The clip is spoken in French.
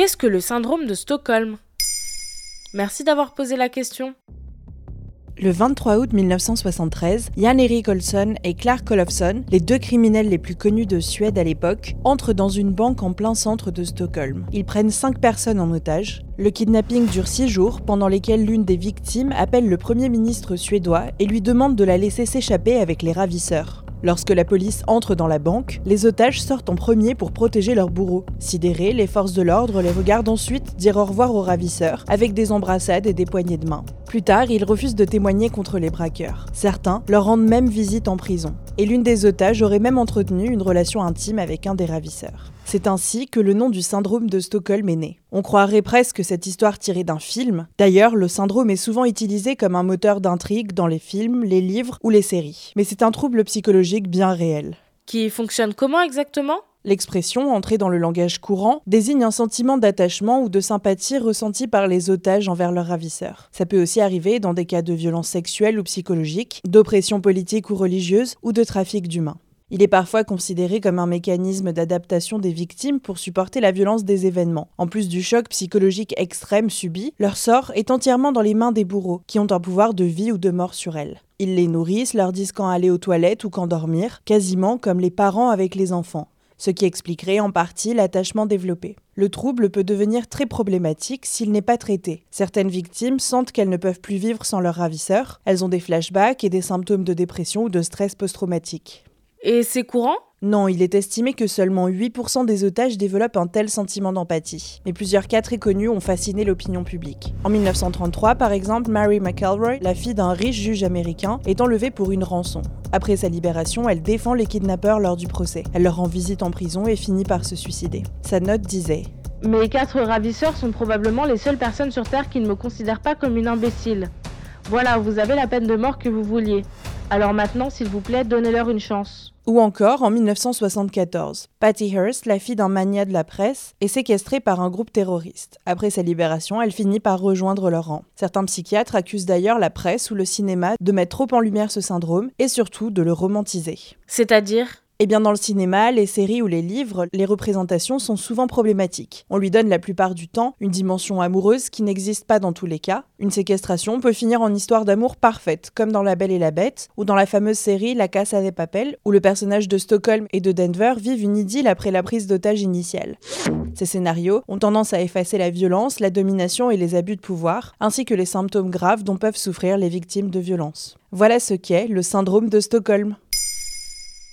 Qu'est-ce que le syndrome de Stockholm? Merci d'avoir posé la question. Le 23 août 1973, Jan Erik Olsson et Clark Olofsson, les deux criminels les plus connus de Suède à l'époque, entrent dans une banque en plein centre de Stockholm. Ils prennent cinq personnes en otage. Le kidnapping dure six jours, pendant lesquels l'une des victimes appelle le Premier ministre suédois et lui demande de la laisser s'échapper avec les ravisseurs. Lorsque la police entre dans la banque, les otages sortent en premier pour protéger leur bourreau. Sidérés, les forces de l'ordre les regardent ensuite dire au revoir aux ravisseurs, avec des embrassades et des poignées de main. Plus tard, ils refusent de témoigner contre les braqueurs. Certains leur rendent même visite en prison. Et l'une des otages aurait même entretenu une relation intime avec un des ravisseurs. C'est ainsi que le nom du syndrome de Stockholm est né. On croirait presque cette histoire tirée d'un film. D'ailleurs, le syndrome est souvent utilisé comme un moteur d'intrigue dans les films, les livres ou les séries. Mais c'est un trouble psychologique bien réel. Qui fonctionne comment exactement? L'expression, entrée dans le langage courant, désigne un sentiment d'attachement ou de sympathie ressenti par les otages envers leurs ravisseurs. Ça peut aussi arriver dans des cas de violence sexuelle ou psychologique, d'oppression politique ou religieuse, ou de trafic d'humains. Il est parfois considéré comme un mécanisme d'adaptation des victimes pour supporter la violence des événements. En plus du choc psychologique extrême subi, leur sort est entièrement dans les mains des bourreaux, qui ont un pouvoir de vie ou de mort sur elles. Ils les nourrissent, leur disent quand aller aux toilettes ou quand dormir, quasiment comme les parents avec les enfants ce qui expliquerait en partie l'attachement développé. Le trouble peut devenir très problématique s'il n'est pas traité. Certaines victimes sentent qu'elles ne peuvent plus vivre sans leur ravisseur, elles ont des flashbacks et des symptômes de dépression ou de stress post-traumatique. Et c'est courant? Non, il est estimé que seulement 8% des otages développent un tel sentiment d'empathie. Mais plusieurs cas très connus ont fasciné l'opinion publique. En 1933, par exemple, Mary McElroy, la fille d'un riche juge américain, est enlevée pour une rançon. Après sa libération, elle défend les kidnappeurs lors du procès. Elle leur rend visite en prison et finit par se suicider. Sa note disait Mes quatre ravisseurs sont probablement les seules personnes sur Terre qui ne me considèrent pas comme une imbécile. Voilà, vous avez la peine de mort que vous vouliez. Alors maintenant, s'il vous plaît, donnez-leur une chance. Ou encore en 1974, Patty Hearst, la fille d'un magnat de la presse, est séquestrée par un groupe terroriste. Après sa libération, elle finit par rejoindre leur rang. Certains psychiatres accusent d'ailleurs la presse ou le cinéma de mettre trop en lumière ce syndrome et surtout de le romantiser. C'est-à-dire? Eh bien, dans le cinéma, les séries ou les livres, les représentations sont souvent problématiques. On lui donne la plupart du temps une dimension amoureuse qui n'existe pas dans tous les cas. Une séquestration peut finir en histoire d'amour parfaite, comme dans La Belle et la Bête, ou dans la fameuse série La Casa des Papel, où le personnage de Stockholm et de Denver vivent une idylle après la prise d'otage initiale. Ces scénarios ont tendance à effacer la violence, la domination et les abus de pouvoir, ainsi que les symptômes graves dont peuvent souffrir les victimes de violences. Voilà ce qu'est le syndrome de Stockholm.